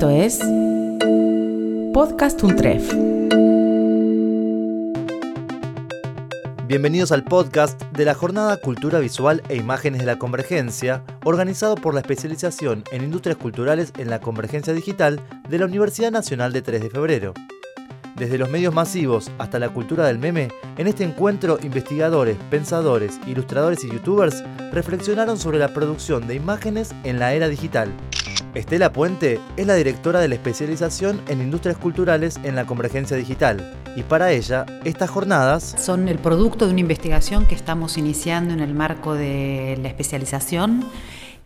Esto es Podcast Untref. Bienvenidos al podcast de la Jornada Cultura Visual e Imágenes de la Convergencia, organizado por la especialización en Industrias Culturales en la Convergencia Digital de la Universidad Nacional de 3 de Febrero. Desde los medios masivos hasta la cultura del meme, en este encuentro investigadores, pensadores, ilustradores y youtubers reflexionaron sobre la producción de imágenes en la era digital. Estela Puente es la directora de la especialización en industrias culturales en la convergencia digital. Y para ella estas jornadas son el producto de una investigación que estamos iniciando en el marco de la especialización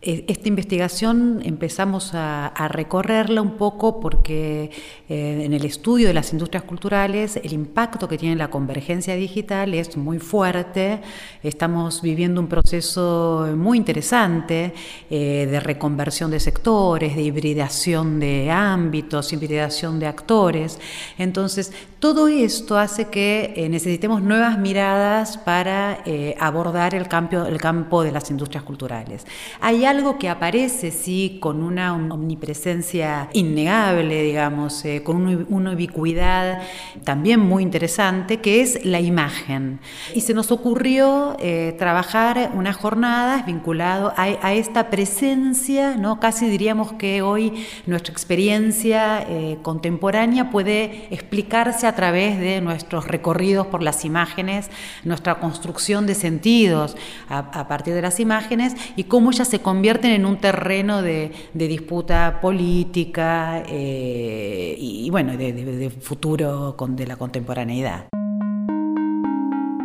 esta investigación empezamos a, recorrerla un poco porque eh, en el estudio de las industrias culturales el impacto que tiene la convergencia digital es muy fuerte. Estamos viviendo un proceso muy interesante eh, de reconversión de sectores, de hibridación de ámbitos, hibridación de actores. Entonces, todo esto hace que eh, necesitemos nuevas miradas para abordar el campo, el campo de las industrias culturales. Hay algo que aparece, sí, con una omnipresencia innegable, digamos, eh, con una ubicuidad también muy interesante, que es la imagen. Y se nos ocurrió eh, trabajar unas jornadas vinculado a, esta presencia, ¿no? Casi diríamos que hoy nuestra experiencia eh, contemporánea puede explicarse a través de nuestros recorridos por las imágenes, nuestra construcción de sentidos a, a partir de las imágenes y cómo ellas se convierten convierten en un terreno de, disputa política eh, y, bueno, de, futuro de la contemporaneidad.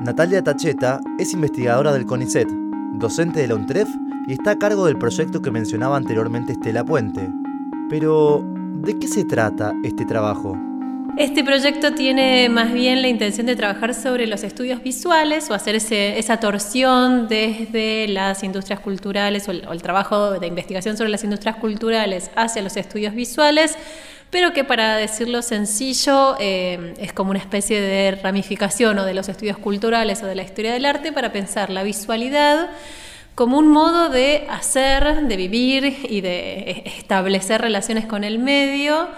Natalia Tacheta es investigadora del CONICET, docente de la UNTREF y está a cargo del proyecto que mencionaba anteriormente Estela Puente. Pero, ¿de qué se trata este trabajo? Este proyecto tiene más bien la intención de trabajar sobre los estudios visuales o hacer esa torsión desde las industrias culturales o el, trabajo de investigación sobre las industrias culturales hacia los estudios visuales, pero que para decirlo sencillo eh, es como una especie de ramificación o de los estudios culturales o de la historia del arte para pensar la visualidad como un modo de hacer, de vivir y de establecer relaciones con el medio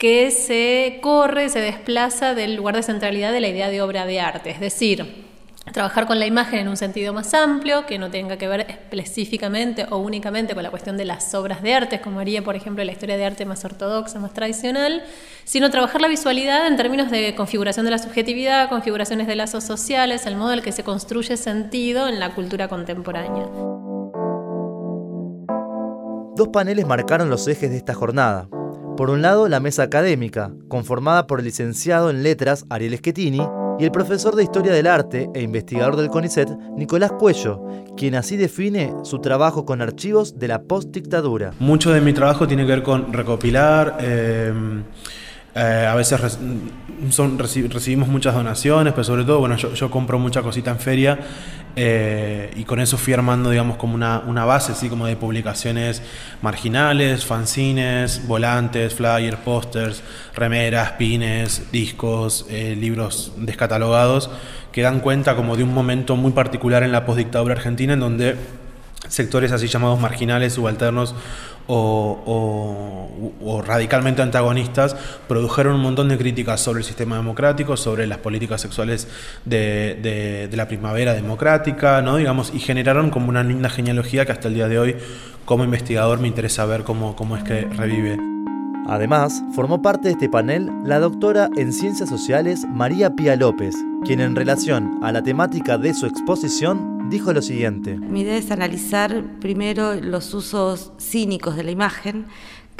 que se corre, se desplaza del lugar de centralidad de la idea de obra de arte, es decir, trabajar con la imagen en un sentido más amplio, que no tenga que ver específicamente o únicamente con la cuestión de las obras de arte, como haría, por ejemplo, la historia de arte más ortodoxa, más tradicional, sino trabajar la visualidad en términos de configuración de la subjetividad, configuraciones de lazos sociales, el modo en el que se construye sentido en la cultura contemporánea. Dos paneles marcaron los ejes de esta jornada. Por un lado, la mesa académica, conformada por el licenciado en letras Ariel Schettini y el profesor de Historia del Arte e investigador del CONICET, Nicolás Cuello, quien así define su trabajo con archivos de la postdictadura. Mucho de mi trabajo tiene que ver con recopilar... Eh, eh, a veces son, recibimos muchas donaciones, pero sobre todo, bueno, yo, compro mucha cosita en feria eh, y con eso fui armando, digamos, como una, una, base, así como de publicaciones marginales, fanzines, volantes, flyers, pósters, remeras, pines, discos, eh, libros descatalogados, que dan cuenta como de un momento muy particular en la postdictadura argentina en donde sectores así llamados marginales, subalternos o, radicalmente antagonistas produjeron un montón de críticas sobre el sistema democrático, sobre las políticas sexuales de, la primavera democrática, ¿no? digamos, y generaron como una linda genealogía que hasta el día de hoy, como investigador, me interesa ver cómo, cómo es que revive. Además, formó parte de este panel la doctora en Ciencias Sociales María Pía López, quien en relación a la temática de su exposición dijo lo siguiente. Mi idea es analizar primero los usos cínicos de la imagen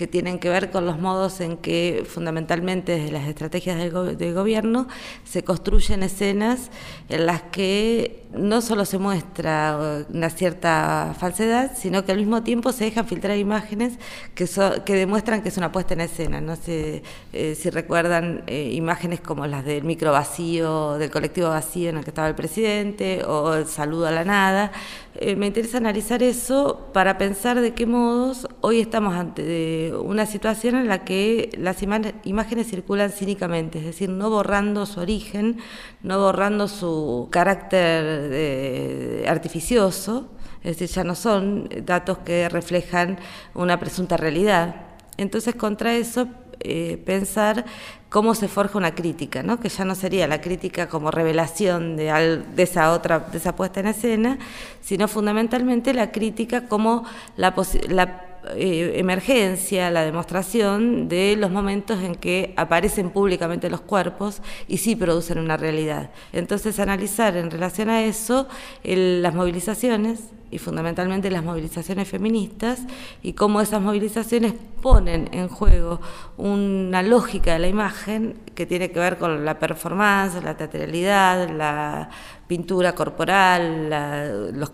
que tienen que ver con los modos en que fundamentalmente desde las estrategias del, gobierno se construyen escenas en las que no solo se muestra una cierta falsedad, sino que al mismo tiempo se dejan filtrar imágenes que, que demuestran que es una puesta en escena. No sé eh, si recuerdan eh, imágenes como las del micro vacío, del colectivo vacío en el que estaba el presidente, o el saludo a la nada. Eh, me interesa analizar eso para pensar de qué modos hoy estamos ante una situación en la que las imágenes circulan cínicamente, es decir, no borrando su origen, no borrando su carácter artificioso, es decir, ya no son datos que reflejan una presunta realidad, Entonces, contra eso, eh, pensar cómo se forja una crítica, ¿no? que ya no sería la crítica como revelación de, de, esa otra, de esa puesta en escena, sino fundamentalmente la crítica como la, la eh, emergencia, la demostración de los momentos en que aparecen públicamente los cuerpos y sí producen una realidad. Entonces, analizar en relación a eso las movilizaciones y fundamentalmente las movilizaciones feministas y cómo esas movilizaciones ponen en juego una lógica de la imagen que tiene que ver con la performance, la teatralidad, la pintura corporal,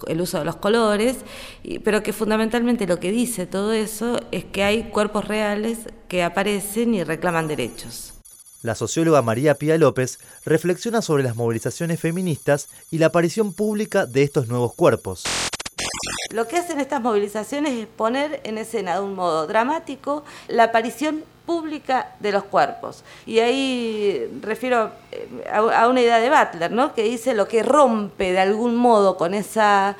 el uso de los colores, pero que fundamentalmente lo que dice todo eso es que hay cuerpos reales que aparecen y reclaman derechos. La socióloga María Pía López reflexiona sobre las movilizaciones feministas y la aparición pública de estos nuevos cuerpos. Lo que hacen estas movilizaciones es poner en escena de un modo dramático la aparición pública de los cuerpos. Y ahí refiero eh, a una idea de Butler, ¿no? que dice lo que rompe de algún modo con esa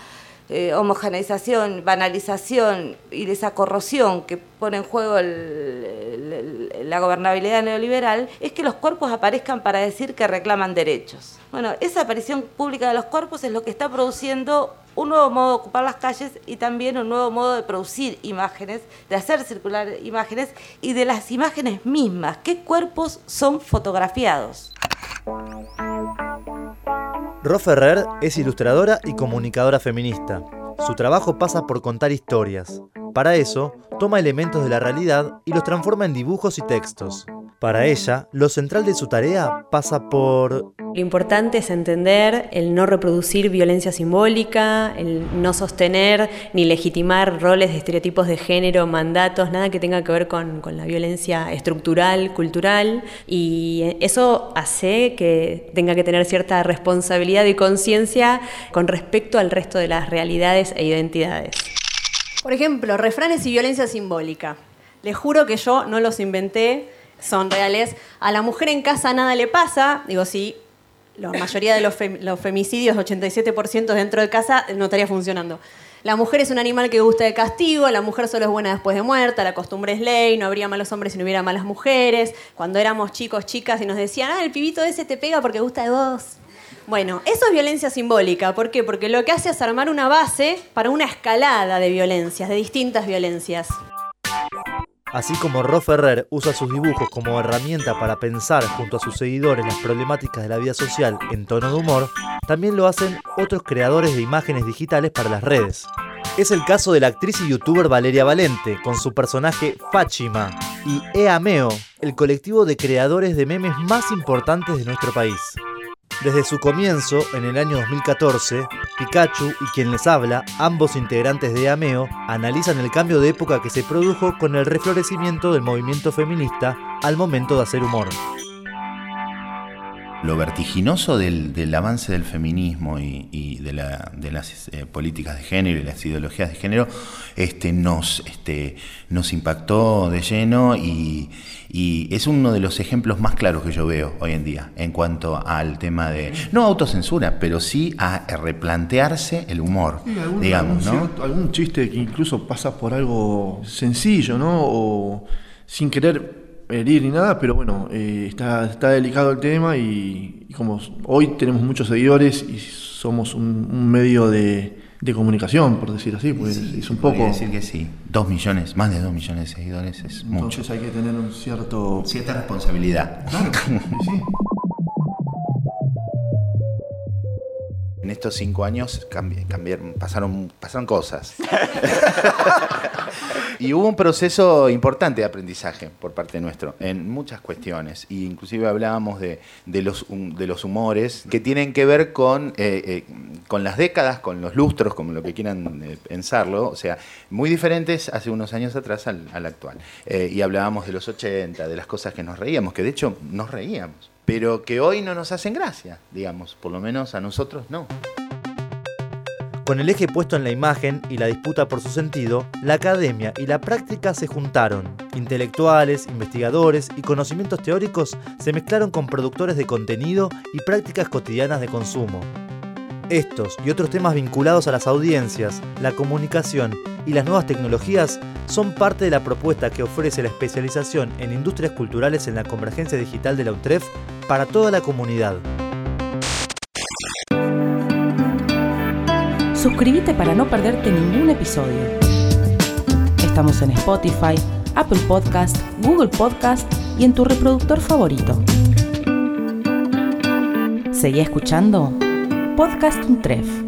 eh, homogeneización, banalización y esa corrosión que pone en juego la gobernabilidad neoliberal, es que los cuerpos aparezcan para decir que reclaman derechos. Bueno, esa aparición pública de los cuerpos es lo que está produciendo un nuevo modo de ocupar las calles y también un nuevo modo de producir imágenes, de hacer circular imágenes y de las imágenes mismas. ¿Qué cuerpos son fotografiados? Ro Ferrer es ilustradora y comunicadora feminista. Su trabajo pasa por contar historias. Para eso, toma elementos de la realidad y los transforma en dibujos y textos. Para ella, lo central de su tarea pasa por lo importante es entender el no reproducir violencia simbólica, el no sostener ni legitimar roles de estereotipos de género, mandatos, nada que tenga que ver con, la violencia estructural, cultural. Y eso hace que tenga que tener cierta responsabilidad y conciencia con respecto al resto de las realidades e identidades. Por ejemplo, refranes y violencia simbólica. Les juro que yo no los inventé, son reales. A la mujer en casa nada le pasa, digo, sí, la mayoría de los, femicidios, 87% dentro de casa, no estaría funcionando. La mujer es un animal que gusta de castigo, la mujer solo es buena después de muerta, la costumbre es ley, no habría malos hombres si no hubiera malas mujeres. Cuando éramos chicos, chicas y nos decían, ah, el pibito ese te pega porque gusta de vos. Bueno, eso es violencia simbólica. ¿Por qué? Porque lo que hace es armar una base para una escalada de violencias, de distintas violencias. Así como Ro Ferrer usa sus dibujos como herramienta para pensar junto a sus seguidores las problemáticas de la vida social en tono de humor, también lo hacen otros creadores de imágenes digitales para las redes. Es el caso de la actriz y youtuber Valeria Valente, con su personaje Fáchima, y Eameo, el colectivo de creadores de memes más importantes de nuestro país. Desde su comienzo, en el año 2014, Pikachu y quien les habla, ambos integrantes de Ameo, analizan el cambio de época que se produjo con el reflorecimiento del movimiento feminista al momento de hacer humor lo vertiginoso del, avance del feminismo y, de, las eh, políticas de género y las ideologías de género este, nos, este, nos impactó de lleno y, es uno de los ejemplos más claros que yo veo hoy en día en cuanto al tema de, no autocensura, pero sí a replantearse el humor, digamos. Algún, ¿no? algún chiste que incluso pasa por algo sencillo, ¿no? O sin querer herir ni nada, pero bueno, eh, está, está delicado el tema y, como hoy tenemos muchos seguidores y somos un, medio de, de, comunicación, por decir así, pues es un poco... decir que sí, dos millones, más de dos millones de seguidores es mucho. Entonces hay que tener un cierto... Cierta responsabilidad. Claro, sí. En estos cinco años cambiaron, pasaron, pasaron cosas. y hubo un proceso importante de aprendizaje por parte nuestro en muchas cuestiones. Y inclusive hablábamos de, los, de los humores que tienen que ver con, eh, eh, con las décadas, con los lustros, como lo que quieran eh, pensarlo. O sea, muy diferentes hace unos años atrás al, al actual. y hablábamos de los 80, de las cosas que nos reíamos, que de hecho nos reíamos. Pero que hoy no nos hacen gracia, digamos, por lo menos a nosotros no. Con el eje puesto en la imagen y la disputa por su sentido, la academia y la práctica se juntaron. Intelectuales, investigadores y conocimientos teóricos se mezclaron con productores de contenido y prácticas cotidianas de consumo. Estos y otros temas vinculados a las audiencias, la comunicación y las nuevas tecnologías son parte de la propuesta que ofrece la especialización en industrias culturales en la convergencia digital de la UNTREF para toda la comunidad. Suscríbete para no perderte ningún episodio. Estamos en Spotify, Apple Podcast, Google Podcast y en tu reproductor favorito. Seguí escuchando Podcast Untref.